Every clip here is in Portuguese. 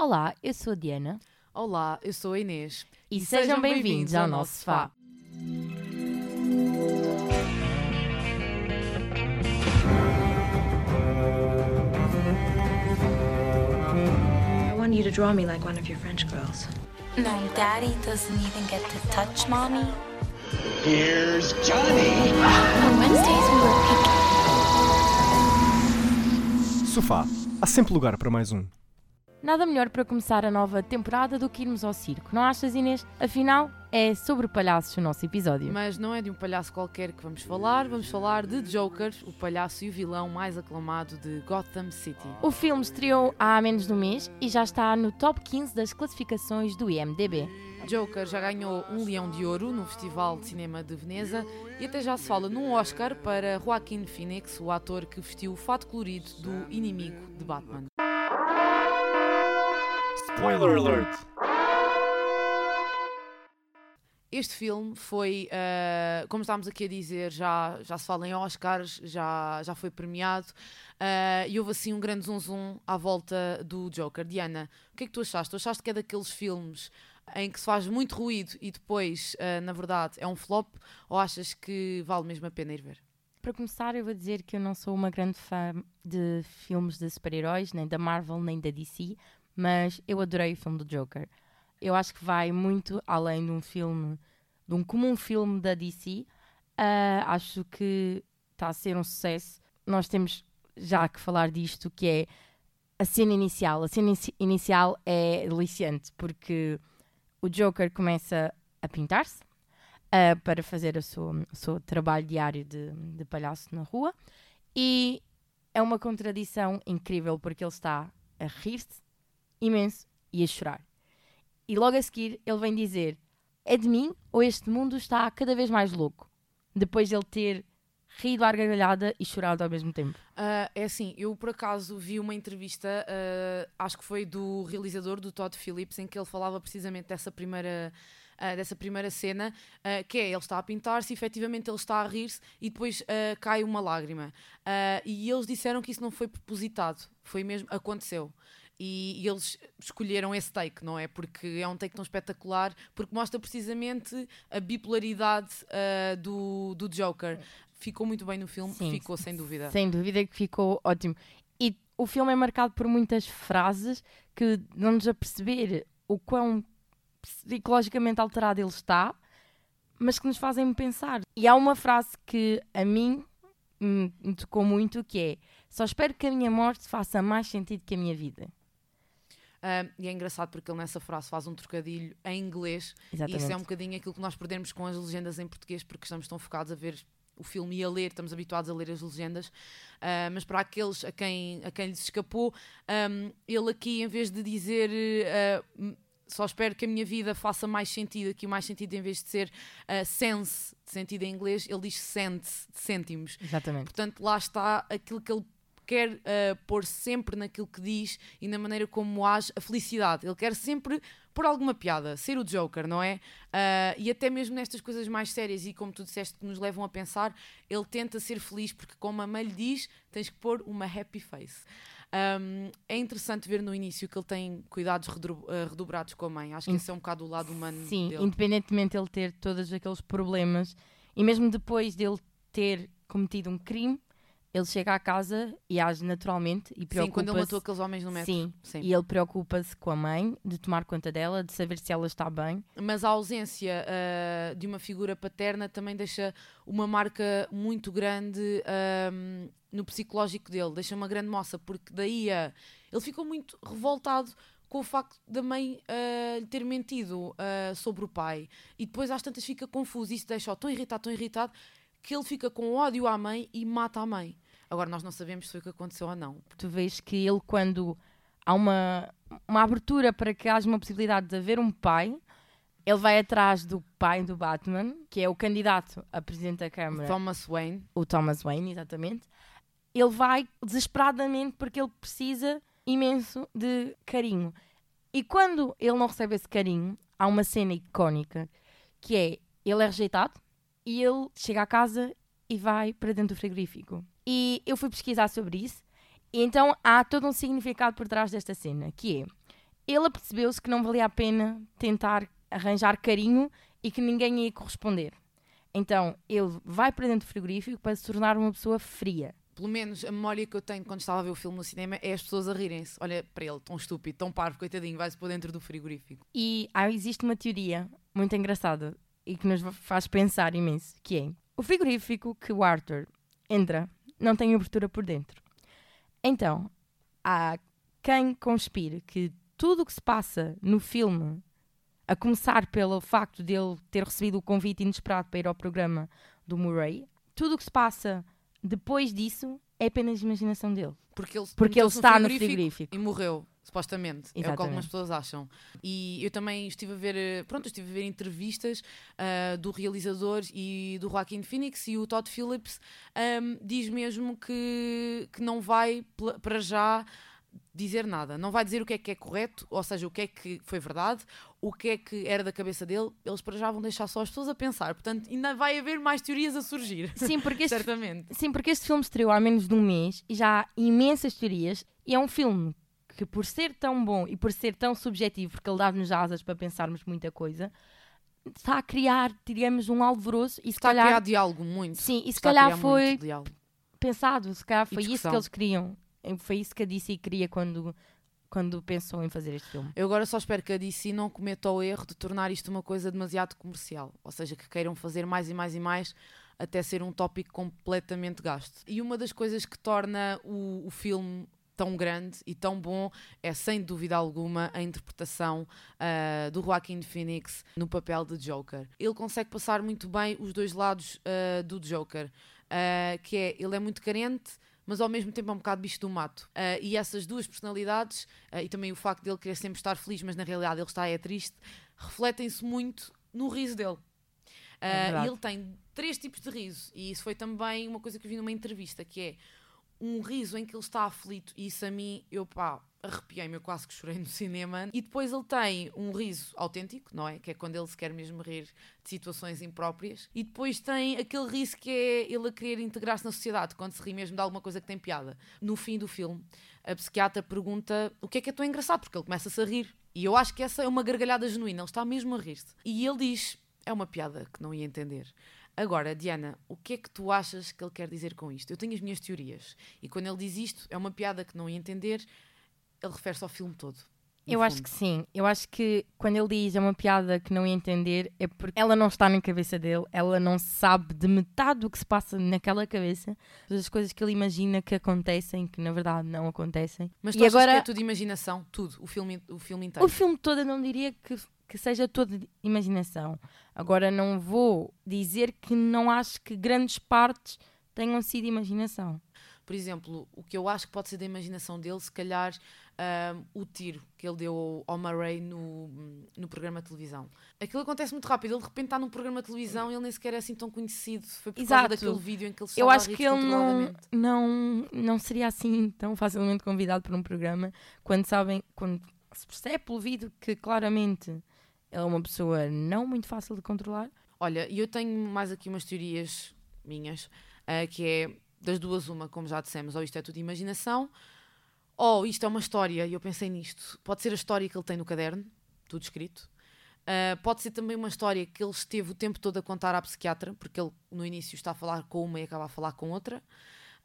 Olá, eu sou a Diana Olá, eu sou a Inês. e, sejam bem-vindos ao nosso. I want you to draw me like one of your French girls. No, Daddy doesn't even get to touch Mommy. Here's Johnny. On Wednesdays we were picking. Sofá. Há sempre lugar para mais um. Nada melhor para começar a nova temporada do que irmos ao circo, não achas, Inês? Afinal, é sobre palhaços o nosso episódio. Mas não é de um palhaço qualquer que vamos falar, vamos falar de Joker, o palhaço e o vilão mais aclamado de Gotham City. O filme estreou há menos de um mês e já está no top 15 das classificações do IMDB. Joker já ganhou um Leão de Ouro no Festival de Cinema de Veneza e até já se fala num Oscar para Joaquin Phoenix, o ator que vestiu o fato colorido do inimigo de Batman. Spoiler alert! Este filme foi, eh, como estávamos aqui a dizer, já, já se fala em Oscars, já, já foi premiado eh, e houve assim um grande zum zum à volta do Joker. Diana, o que é que tu achaste? Tu achaste que é daqueles filmes em que se faz muito ruído e depois, eh, na verdade, é um flop ou achas que vale mesmo a pena ir ver? Para começar, eu vou dizer que eu não sou uma grande fã de filmes de super-heróis, nem da Marvel, nem da DC, mas eu adorei o filme do Joker. Eu acho que vai muito além de um filme, de um comum filme da DC. Ah, acho que está a ser um sucesso. Nós temos já que falar disto, que é a cena inicial. A cena inici- inicial é deliciante, porque o Joker começa a pintar-se ah, para fazer o seu, o seu trabalho diário de, de palhaço na rua e é uma contradição incrível porque ele está a rir-se imenso e a chorar. E logo a seguir ele vem dizer: É de mim ou este mundo está cada vez mais louco? Depois de ele ter rido à gargalhada e chorado ao mesmo tempo. Ah, é assim, eu por acaso vi uma entrevista, ah, acho que foi do realizador, do Todd Phillips, em que ele falava precisamente dessa primeira, ah, dessa primeira cena, ah, que é ele está a pintar-se, efetivamente ele está a rir-se e depois ah, cai uma lágrima. E eles disseram que isso não foi propositado, foi mesmo, aconteceu. E, e eles escolheram esse take, não é? Porque é um take tão espetacular, porque mostra precisamente a bipolaridade ah, do, do Joker. Ficou muito bem no filme, Sim, ficou sem dúvida. Sem dúvida que ficou ótimo. E o filme é marcado por muitas frases que dão-nos a perceber o quão psicologicamente alterado ele está, mas que nos fazem pensar. E há uma frase que a mim me tocou muito, que é só espero que a minha morte faça mais sentido que a minha vida. E é engraçado porque ele nessa frase faz um trocadilho em inglês. E Exatamente. isso é um bocadinho aquilo que nós perdemos com as legendas em português, porque estamos tão focados a ver o filme e a ler, estamos habituados a ler as legendas. Ah, mas para aqueles a quem, a quem lhes escapou, ahm, ele aqui, em vez de dizer. m- só espero que a minha vida faça mais sentido. Aqui, mais sentido, em vez de ser ah, sense, de sentido em inglês, ele diz sense, de cêntimos. Exatamente. Portanto, lá está aquilo que ele quer ah, pôr sempre naquilo que diz e na maneira como age a felicidade. Ele quer sempre pôr alguma piada, ser o Joker, não é? Ah, e até mesmo nestas coisas mais sérias e como tu disseste que nos levam a pensar, ele tenta ser feliz porque, como a mãe lhe diz, tens que pôr uma happy face. Um, é interessante ver no início que ele tem cuidados ah, redobrados com a mãe. Acho que esse é um bocado o lado humano Sim, dele. independentemente de ele ter todos aqueles problemas e mesmo depois dele ter cometido um crime, ele chega à casa e age naturalmente e Sim, preocupa-se. quando ele matou aqueles homens no metro. Sim, Sim. e ele preocupa-se com a mãe, de tomar conta dela, de saber se ela está bem. mas a ausência ah, de uma figura paterna também deixa uma marca muito grande ahm, no psicológico dele, deixa uma grande moça, porque daí a- ele ficou muito revoltado com o facto da mãe ah, lhe ter mentido ah, sobre o pai e depois às tantas fica confuso, isso deixa-o tão irritado, tão irritado que ele fica com ódio à mãe e mata a mãe. Agora nós não sabemos se foi o que aconteceu ou não. Tu vês que ele, quando há uma, uma abertura para que haja uma possibilidade de haver um pai, ele vai atrás do pai do Batman, que é o candidato a presidente da Câmara. Thomas Wayne o Thomas Wayne, exatamente, ele vai desesperadamente porque ele precisa imenso de carinho. E quando ele não recebe esse carinho, há uma cena icónica que é ele é rejeitado e ele chega à casa e vai para dentro do frigorífico. E eu fui pesquisar sobre isso, e então há todo um significado por trás desta cena, que é ele apercebeu-se que não valia a pena tentar arranjar carinho e que ninguém ia corresponder. Então ele vai para dentro do frigorífico para se tornar uma pessoa fria. Pelo menos a memória que eu tenho quando estava a ver o filme no cinema é as pessoas a rirem-se. Olha para ele, tão estúpido, tão parvo, coitadinho, vai-se por dentro do frigorífico. E ah, existe uma teoria muito engraçada e que nos faz pensar imenso, que é o frigorífico que o Arthur entra não tem abertura por dentro. Então, há quem conspire que tudo o que se passa no filme, a começar pelo facto de ele ter recebido o convite inesperado para ir ao programa do Murray, tudo o que se passa depois disso é apenas imaginação dele. Porque ele, Porque ele está no frigorífico. e morreu, supostamente. É o que Exatamente. algumas pessoas acham. E eu também estive a ver, eh, pronto, estive a ver entrevistas ah, do realizador e do Joaquin Phoenix e o Todd Phillips ahm, diz mesmo que, que não vai para já dizer nada. Não vai dizer o que é que é correto, ou seja, o que é que foi verdade, o que é que era da cabeça dele. Eles para já vão deixar só as pessoas a pensar. Portanto, ainda vai haver mais teorias a surgir. Sim, porque este, Certamente. sim, porque este filme estreou há menos de um mês e já há imensas teorias. E é um filme que, por ser tão bom e por ser tão subjetivo, porque ele dá-nos asas para pensarmos muita coisa, está a criar, digamos, um alvoroço. E se Está a calhar, criar diálogo muito. sim, e se Está a calhar foi pensado, se calhar foi isso que eles queriam. Foi isso que a DC queria quando, quando pensou em fazer este filme. Eu agora só espero que a DC não cometa o erro de tornar isto uma coisa demasiado comercial. Ou seja, que queiram fazer mais e mais e mais até ser um tópico completamente gasto. E uma das coisas que torna o, o filme tão grande e tão bom é, sem dúvida alguma, a interpretação ah, do Joaquin Phoenix no papel de Joker. Ele consegue passar muito bem os dois lados ah, do Joker, ah, que é, ele é muito carente, mas ao mesmo tempo é um bocado bicho do mato. Ah, e essas duas personalidades, ah, e também o facto dele querer sempre estar feliz, mas na realidade ele está é triste, refletem-se muito no riso dele. Ah, É ele tem três tipos de riso, e isso foi também uma coisa que eu vi numa entrevista, que é um riso em que ele está aflito, e isso a mim, eu pá, arrepiei-me, eu quase que chorei no cinema. E depois ele tem um riso autêntico, não é? Que é quando ele se quer mesmo rir de situações impróprias. E depois tem aquele riso que é ele a querer integrar-se na sociedade, quando se ri mesmo de alguma coisa que tem piada. No fim do filme, a psiquiatra pergunta o que é que é tão engraçado, porque ele começa-se a rir. E eu acho que essa é uma gargalhada genuína, ele está mesmo a rir-se. E ele diz: é uma piada que não ia entender. Agora, Diana, o que é que tu achas que ele quer dizer com isto? Eu tenho as minhas teorias. E quando ele diz isto, é uma piada que não ia entender, ele refere-se ao filme todo. Eu acho fundo. que sim. Eu acho que quando ele diz é uma piada que não ia entender, é porque ela não está na cabeça dele, ela não sabe de metade do que se passa naquela cabeça, das coisas que ele imagina que acontecem, que na verdade não acontecem. Mas tu e agora que é tudo imaginação? Tudo, o filme, o filme inteiro. o filme todo eu não diria que, que seja toda imaginação. Agora não vou dizer que não acho que grandes partes tenham sido imaginação. Por exemplo, o que eu acho que pode ser da imaginação dele, se calhar ahm, o tiro que ele deu ao Murray no, no programa de televisão. Aquilo acontece muito rápido. Ele de repente está num programa de televisão e ele nem sequer é assim tão conhecido. Foi por Exato. causa daquele vídeo em que ele Eu acho que ele não, não, não seria assim tão facilmente convidado para um programa quando sabem, quando se percebe pelo vídeo que claramente ele é uma pessoa não muito fácil de controlar. Olha, e eu tenho mais aqui umas teorias minhas, ah, que é das duas uma, como já dissemos, ou isto é tudo imaginação, ou isto é uma história, e eu pensei nisto, pode ser a história que ele tem no caderno, tudo escrito, Ah, pode ser também uma história que ele esteve o tempo todo a contar à psiquiatra, porque ele no início está a falar com uma e acaba a falar com outra,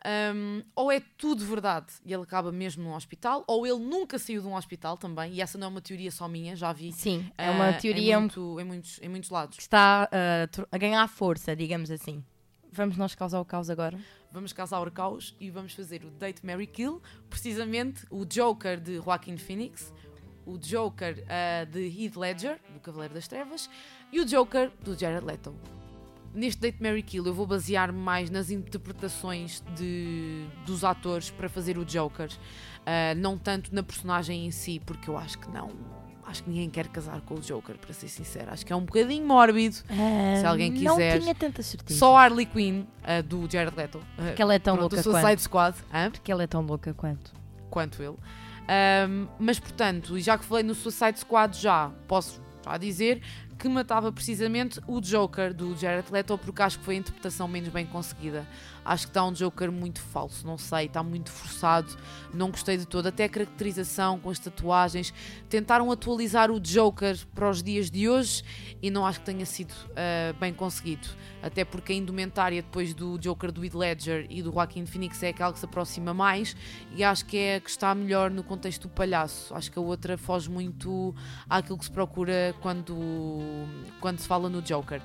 Ahm, ou é tudo verdade e ele acaba mesmo num hospital, ou ele nunca saiu de um hospital também, e essa não é uma teoria só minha, já vi. Sim, é uma ah, teoria em, muito- em muitos, em muitos lados. que está ah, tro- a ganhar força, digamos assim. Vamos nós causar o caos agora? vamos causar o caos e vamos fazer o Date Mary Kill, precisamente o Joker de Joaquin Phoenix, o Joker ah, de Heath Ledger, do Cavaleiro das Trevas, e o Joker do Jared Leto. Neste Date Mary Kill eu vou basear-me mais nas interpretações de, dos atores para fazer o Joker, ah, não tanto na personagem em si, porque eu acho que não. Acho que ninguém quer casar com o Joker, para ser sincera. Acho que é um bocadinho mórbido. Se alguém Ah, Não quiser, tinha tanta certeza. Só a Harley Quinn, ah, do Jared Leto, Porque ela é tão Pronto, louca o Suicide quanto. Squad, hã? Porque ela é tão louca quanto. quanto ele. Ahm, mas, portanto, e já que falei no Suicide Squad, já posso já dizer que matava precisamente o Joker do Jared Leto, porque acho que foi a interpretação menos bem conseguida. Acho que está um Joker muito falso, não sei, está muito forçado, não gostei de todo. Até a caracterização com as tatuagens. Tentaram atualizar o Joker para os dias de hoje e não acho que tenha sido uh, bem conseguido. Até porque a indumentária depois do Joker do Heath Ledger e do Joaquin Phoenix é aquela que se aproxima mais e acho que é a que está melhor no contexto do palhaço. Acho que a outra foge muito àquilo que se procura quando, quando se fala no Joker.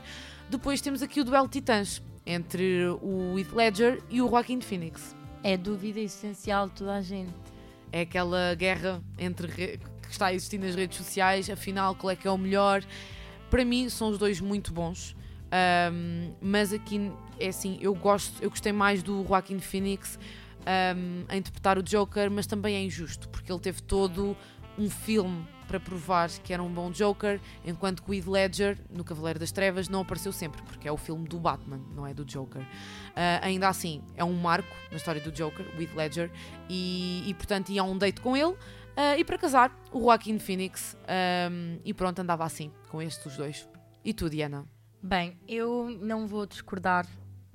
Depois temos aqui o duelo titãs entre o Heath Ledger e o Joaquin Phoenix. É dúvida essencial de toda a gente. É aquela guerra entre que está a existir nas redes sociais, afinal, qual é que é o melhor? Para mim, são os dois muito bons. Um, mas aqui é assim, eu gosto, eu gostei mais do Joaquin Phoenix um, a interpretar o Joker, mas também é injusto, porque ele teve todo um filme para provar que era um bom Joker, enquanto que o Heath Ledger, no Cavaleiro das Trevas, não apareceu sempre, porque é o filme do Batman, não é do Joker. Uh, ainda assim, é um marco na história do Joker, o Heath Ledger, e, e portanto ia a um date com ele, uh, e para casar, o Joaquin Phoenix, um, e pronto, andava assim, com estes os dois. E tu, Diana? Bem, eu não vou discordar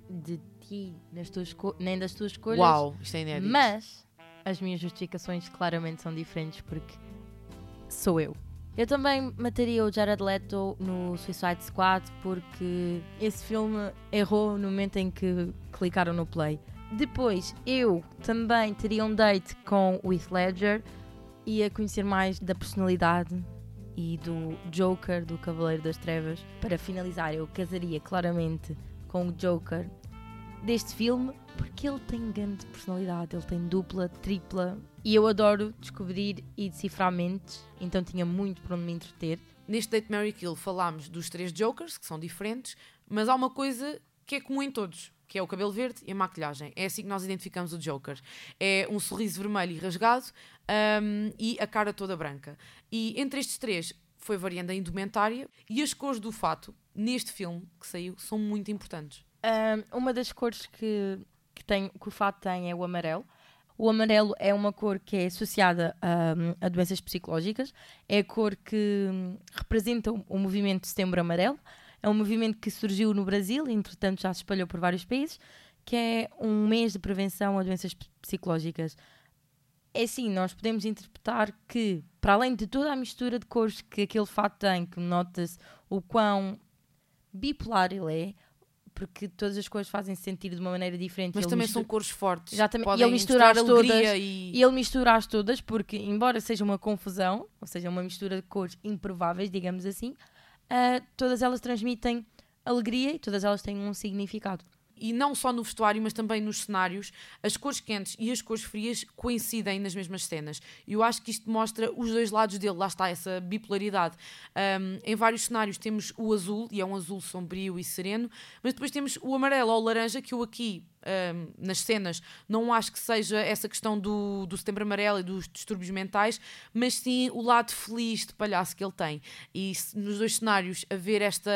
de ti das tuas nem das tuas escolhas. Uau, isto é inédito. Mas as minhas justificações claramente são diferentes porque sou eu. Eu também mataria o Jared Leto no Suicide Squad porque esse filme errou no momento em que clicaram no play. Depois, eu também teria um date com o Heath Ledger e a conhecer mais da personalidade e do Joker do Cavaleiro das Trevas. Para finalizar, eu casaria claramente com o Joker deste filme porque ele tem grande personalidade, ele tem dupla, tripla e eu adoro descobrir e decifrar mentes, então tinha muito para onde me entreter. Neste Date Mary Kill falámos dos três Jokers, que são diferentes, mas há uma coisa que é comum em todos, que é o cabelo verde e a maquilhagem. É assim que nós identificamos o Joker. É um sorriso vermelho e rasgado um, e a cara toda branca. E entre estes três foi variando a indumentária e as cores do fato, neste filme que saiu, são muito importantes. Um, uma das cores que que, tem, que o fato tem é o amarelo. O amarelo é uma cor que é associada a, a doenças psicológicas, é a cor que hum, representa o, movimento de Setembro Amarelo. É um movimento que surgiu no Brasil entretanto, já se espalhou por vários países, que é um mês de prevenção a doenças psicológicas. É assim, nós podemos interpretar que, para além de toda a mistura de cores que aquele fato tem, que nota-se o quão bipolar ele é, porque todas as cores fazem sentido de uma maneira diferente. Mas também mistura... são cores fortes. Exatamente. Podem e ele mistura as todas. E... e... ele mistura as todas porque, embora seja uma confusão, ou seja, uma mistura de cores improváveis, digamos assim, uh, todas elas transmitem alegria e todas elas têm um significado e não só no vestuário, mas também nos cenários, as cores quentes e as cores frias coincidem nas mesmas cenas. E eu acho que isto mostra os dois lados dele, lá está essa bipolaridade. Um, em vários cenários temos o azul, e é um azul sombrio e sereno, mas depois temos o amarelo ou laranja, que eu aqui um, nas cenas, não acho que seja essa questão do, do setembro amarelo e dos distúrbios mentais, mas sim o lado feliz de palhaço que ele tem. E nos dois cenários haver esta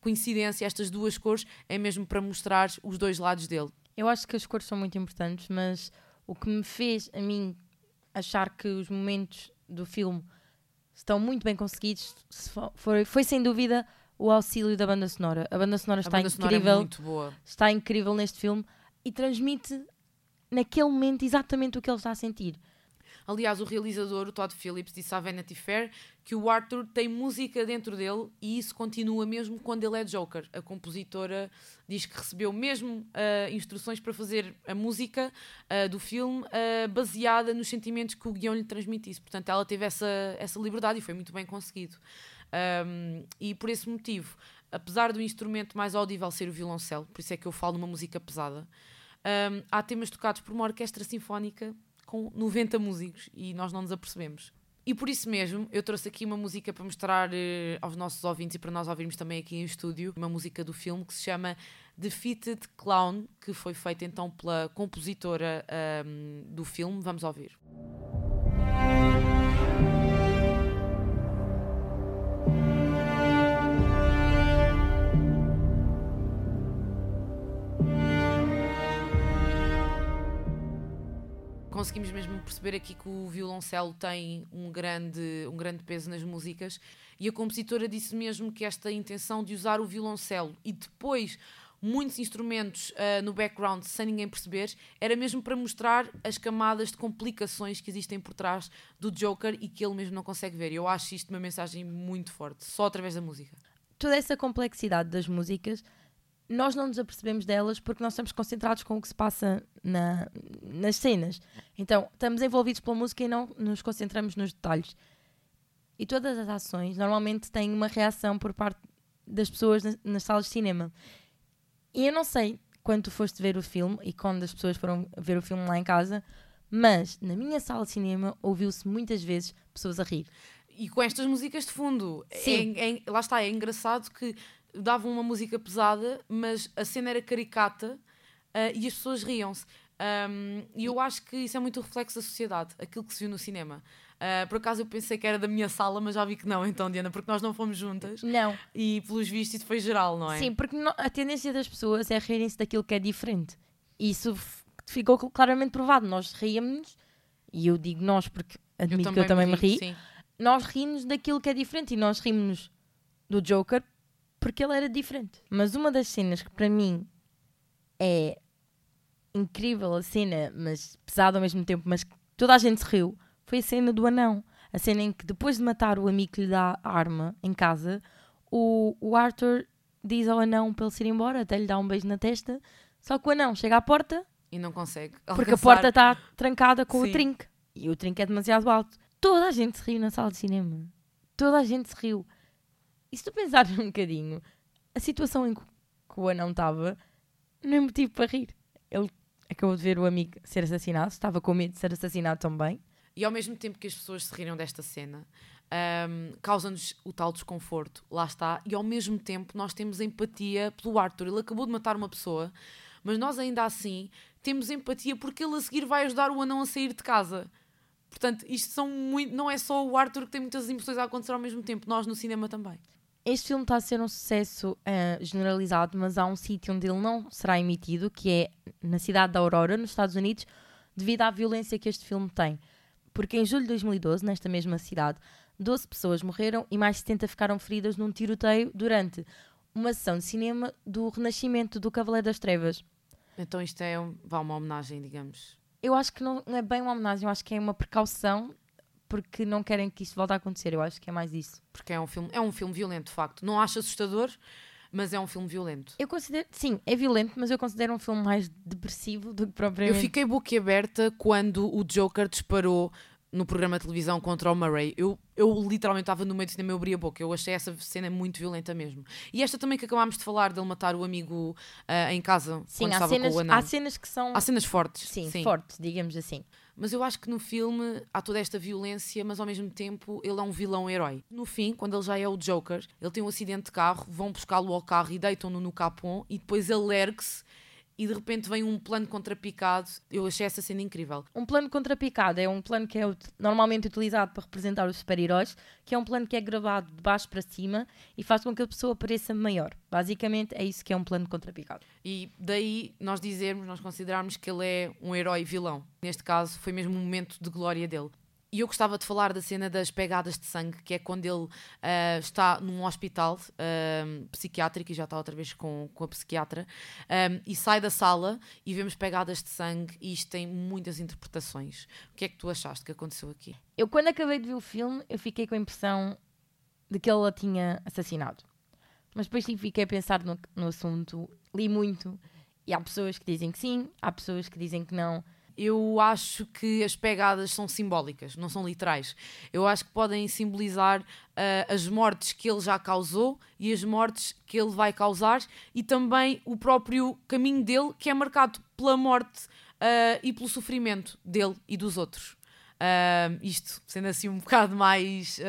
coincidência, estas duas cores, é mesmo para mostrar os dois lados dele. Eu acho que as cores são muito importantes, mas o que me fez a mim achar que os momentos do filme estão muito bem conseguidos foi, foi sem dúvida o auxílio da banda sonora. A banda sonora está banda incrível. Sonora é. Está incrível neste filme e transmite naquele momento exatamente o que ele está a sentir. Aliás, o realizador, o Todd Phillips, disse à Vanity Fair que o Arthur tem música dentro dele e isso continua mesmo quando ele é Joker. A compositora diz que recebeu mesmo uh, instruções para fazer a música uh, do filme uh, baseada nos sentimentos que o guião lhe transmitisse. Portanto, ela teve essa, essa liberdade e foi muito bem conseguido. Um, e por esse motivo, apesar do instrumento mais audível ser o violoncelo, por isso é que eu falo numa música pesada, um, há temas tocados por uma orquestra sinfónica com 90 músicos e nós não nos apercebemos. E por isso mesmo, eu trouxe aqui uma música para mostrar uh, aos nossos ouvintes e para nós ouvirmos também aqui em estúdio, uma música do filme que se chama Defeated Clown, que foi feita então pela compositora um, do filme. Vamos ouvir. Conseguimos mesmo perceber aqui que o violoncelo tem um grande, um grande peso nas músicas e a compositora disse mesmo que esta intenção de usar o violoncelo e depois muitos instrumentos uh, no background sem ninguém perceber era mesmo para mostrar as camadas de complicações que existem por trás do Joker e que ele mesmo não consegue ver. Eu acho isto uma mensagem muito forte, só através da música. Toda essa complexidade das músicas nós não nos apercebemos delas porque nós estamos concentrados com o que se passa na, nas cenas. Então, estamos envolvidos pela música e não nos concentramos nos detalhes. E todas as ações normalmente têm uma reação por parte das pessoas nas, nas salas de cinema. E eu não sei quando tu foste ver o filme e quando as pessoas foram ver o filme lá em casa, mas na minha sala de cinema ouviu-se muitas vezes pessoas a rir. E com estas músicas de fundo. Sim. É, é- lá está, é engraçado que davam uma música pesada, mas a cena era caricata ah, e as pessoas riam-se. Um, e eu acho que isso é muito reflexo da sociedade, aquilo que se viu no cinema. Ah, por acaso eu pensei que era da minha sala, mas já vi que não, então, Diana, porque nós não fomos juntas. Não. E pelos vistos isso foi geral, não é? Sim, porque no- a tendência das pessoas é rirem-se daquilo que é diferente. E isso ficou cl- claramente provado. Nós ríamos, e eu digo nós porque admito que eu também me ri, Sim. nós rimos daquilo que é diferente e nós rimos do Joker porque ele era diferente. Mas uma das cenas que para mim é incrível a cena, mas pesada ao mesmo tempo, mas que toda a gente se riu, foi a cena do anão. A cena em que depois de matar o amigo que lhe dá a arma em casa, o, o Arthur diz ao anão para ele se ir embora, até lhe dá um beijo na testa, só que o anão chega à porta E não consegue. porque a alcançar. porta está trancada com Sim. o trinque. E o trinque é demasiado alto. Toda a gente se riu na sala de cinema. Toda a gente se riu. E se tu pensares um bocadinho, a situação em que o anão estava não é motivo para rir. Ele acabou de ver o amigo ser assassinado, estava com medo de ser assassinado também. E ao mesmo tempo que as pessoas se riram desta cena, ahm, causa-nos o tal desconforto, lá está, e ao mesmo tempo nós temos empatia pelo Arthur. Ele acabou de matar uma pessoa, mas nós ainda assim temos empatia porque ele a seguir vai ajudar o anão a sair de casa. Portanto, isto são muito. Não é só o Arthur que tem muitas emoções a acontecer ao mesmo tempo, nós no cinema também. Este filme está a ser um sucesso eh, generalizado, mas há um sítio onde ele não será emitido, que é na cidade da Aurora, nos Estados Unidos, devido à violência que este filme tem. Porque em julho de 2012, nesta mesma cidade, 12 pessoas morreram e mais 70 ficaram feridas num tiroteio durante uma sessão de cinema do Renascimento do Cavaleiro das Trevas. Então isto é um- uma homenagem, digamos. Eu acho que não é bem uma homenagem, eu acho que é uma precaução porque não querem que isto volte a acontecer. Eu acho que é mais isso. Porque é um filme, é um filme violento, de facto. Não acho assustador, mas é um filme violento. Eu considero, sim, é violento, mas eu considero um filme mais depressivo do que propriamente. Eu fiquei boquiaberta quando o Joker disparou no programa de televisão contra o Murray. Eu, eu literalmente estava no meio do cinema e abri a boca. Eu achei essa cena muito violenta mesmo. E esta também que acabámos de falar, dele matar o amigo ah, em casa Sim, quando estava cenas, com o anão. há cenas que são Há cenas fortes. sim, fortes, digamos assim. Mas eu acho que no filme há toda esta violência, mas ao mesmo tempo ele é um vilão-herói. No fim, quando ele já é o Joker, ele tem um acidente de carro, vão buscá-lo ao carro e deitam-no no capão e depois ele ergue-se e de repente vem um plano contrapicado. Eu achei essa cena incrível. Um plano contrapicado é um plano que é normalmente utilizado para representar os super-heróis, que é um plano que é gravado de baixo para cima e faz com que a pessoa pareça maior. Basicamente é isso que é um plano contrapicado. E daí nós dizermos, nós considerarmos que ele é um herói vilão. Neste caso, foi mesmo um momento de glória dele. E eu gostava de falar da cena das pegadas de sangue, que é quando ele ah, está num hospital ah, psiquiátrico, e já está outra vez com, com a psiquiatra, ah, e sai da sala e vemos pegadas de sangue, e isto tem muitas interpretações. O que é que tu achaste que aconteceu aqui? Eu, quando acabei de ver o filme, eu fiquei com a impressão de que ele a tinha assassinado. Mas depois sim, fiquei a pensar no, no assunto, li muito, e há pessoas que dizem que sim, há pessoas que dizem que não. Eu acho que as pegadas são simbólicas, não são literais. Eu acho que podem simbolizar ah, as mortes que ele já causou e as mortes que ele vai causar e também o próprio caminho dele, que é marcado pela morte ah, e pelo sofrimento dele e dos outros. Ah, isto sendo assim um bocado mais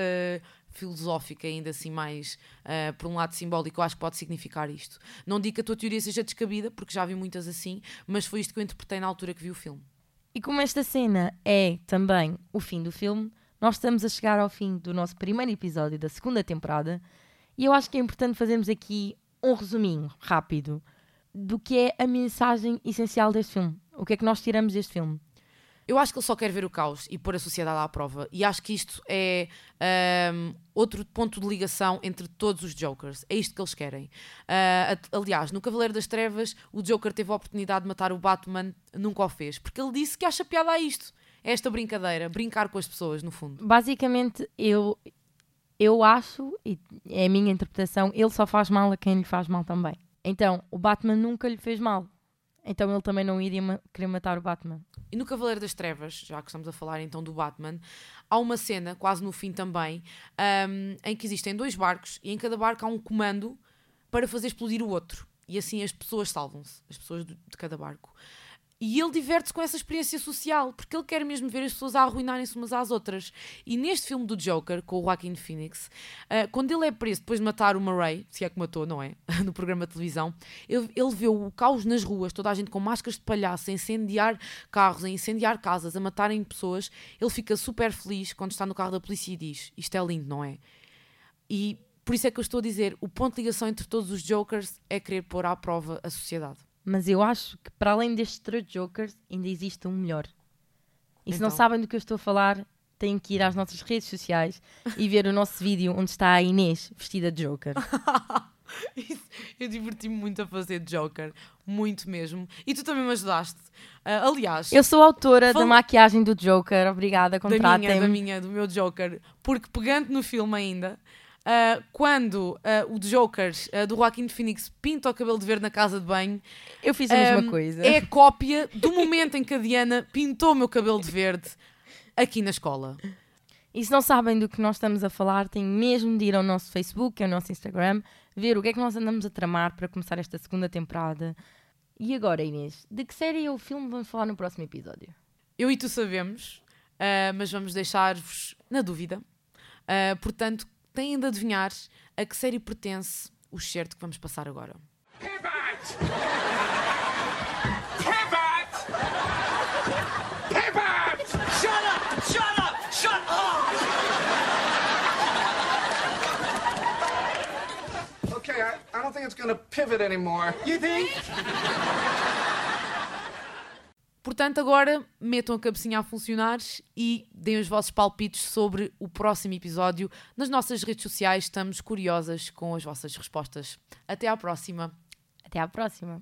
filosófico, ainda assim mais ah, por um lado simbólico, eu acho que pode significar isto. Não digo que a tua teoria seja descabida, porque já vi muitas assim, mas foi isto que eu interpretei na altura que vi o filme. E como esta cena é também o fim do filme, nós estamos a chegar ao fim do nosso primeiro episódio da segunda temporada e eu acho que é importante fazermos aqui um resuminho rápido do que é a mensagem essencial deste filme. O que é que nós tiramos deste filme? Eu acho que ele só quer ver o caos e pôr a sociedade à prova. E acho que isto é ahm, outro ponto de ligação entre todos os Jokers. É isto que eles querem. At- aliás, no Cavaleiro das Trevas, o Joker teve a oportunidade de matar o Batman, nunca o fez. Porque ele disse que acha piada a isto. É esta brincadeira, brincar com as pessoas, no fundo. Basicamente, eu, eu acho, e é a minha interpretação, ele só faz mal a quem lhe faz mal também. Então, o Batman nunca lhe fez mal. Então ele também não iria ma- querer matar o Batman. E no Cavaleiro das Trevas, já que estamos a falar então do Batman, há uma cena, quase no fim também, ahm, em que existem dois barcos e em cada barco há um comando para fazer explodir o outro. E assim as pessoas salvam-se, as pessoas de cada barco. E ele diverte-se com essa experiência social, porque ele quer mesmo ver as pessoas a arruinarem-se umas às outras. E neste filme do Joker, com o Joaquin Phoenix, ah, quando ele é preso depois de matar o Murray, se é que matou, não é? no programa de televisão, ele, ele vê o caos nas ruas, toda a gente com máscaras de palhaço, a incendiar carros, a incendiar casas, a matarem pessoas. Ele fica super feliz quando está no carro da polícia e diz: Isto é lindo, não é? E por isso é que eu estou a dizer: o ponto de ligação entre todos os Jokers é querer pôr à prova a sociedade. Mas eu acho que para além destes três Jokers, ainda existe um melhor. E se não Então? sabem do que eu estou a falar, têm que ir às nossas redes sociais e ver o nosso vídeo onde está a Inês vestida de Joker. Isso, eu diverti-me muito a fazer Joker, muito mesmo. E tu também me ajudaste. Ah, aliás, Eu sou autora Fal- da maquiagem do Joker, obrigada, da minha, contratem da minha, do meu Joker, porque pegando no filme ainda, ah, quando ah, o Joker ah, do Joaquim Phoenix pinta o cabelo de verde na casa de banho, Eu fiz a mesma Ahm, coisa. É cópia do momento em que a Diana pintou o meu cabelo de verde aqui na escola. E se não sabem do que nós estamos a falar, têm mesmo de ir ao nosso Facebook, ao nosso Instagram, ver o que é que nós andamos a tramar para começar esta segunda temporada. E agora, Inês, de que série ou filme vamos falar no próximo episódio? Eu e tu sabemos, mas vamos deixar-vos na dúvida. Portanto, têm de adivinhar a que série pertence o certo que vamos passar agora. Pivot! Pivot! Pivot! Shut up! Shut up! Shut up! Okay, I, I don't think it's gonna pivot anymore. You think? Portanto, agora metam a cabecinha a funcionar e deem os vossos palpites sobre o próximo episódio. Nas nossas redes sociais estamos curiosas com as vossas respostas. Até à próxima! Até à próxima!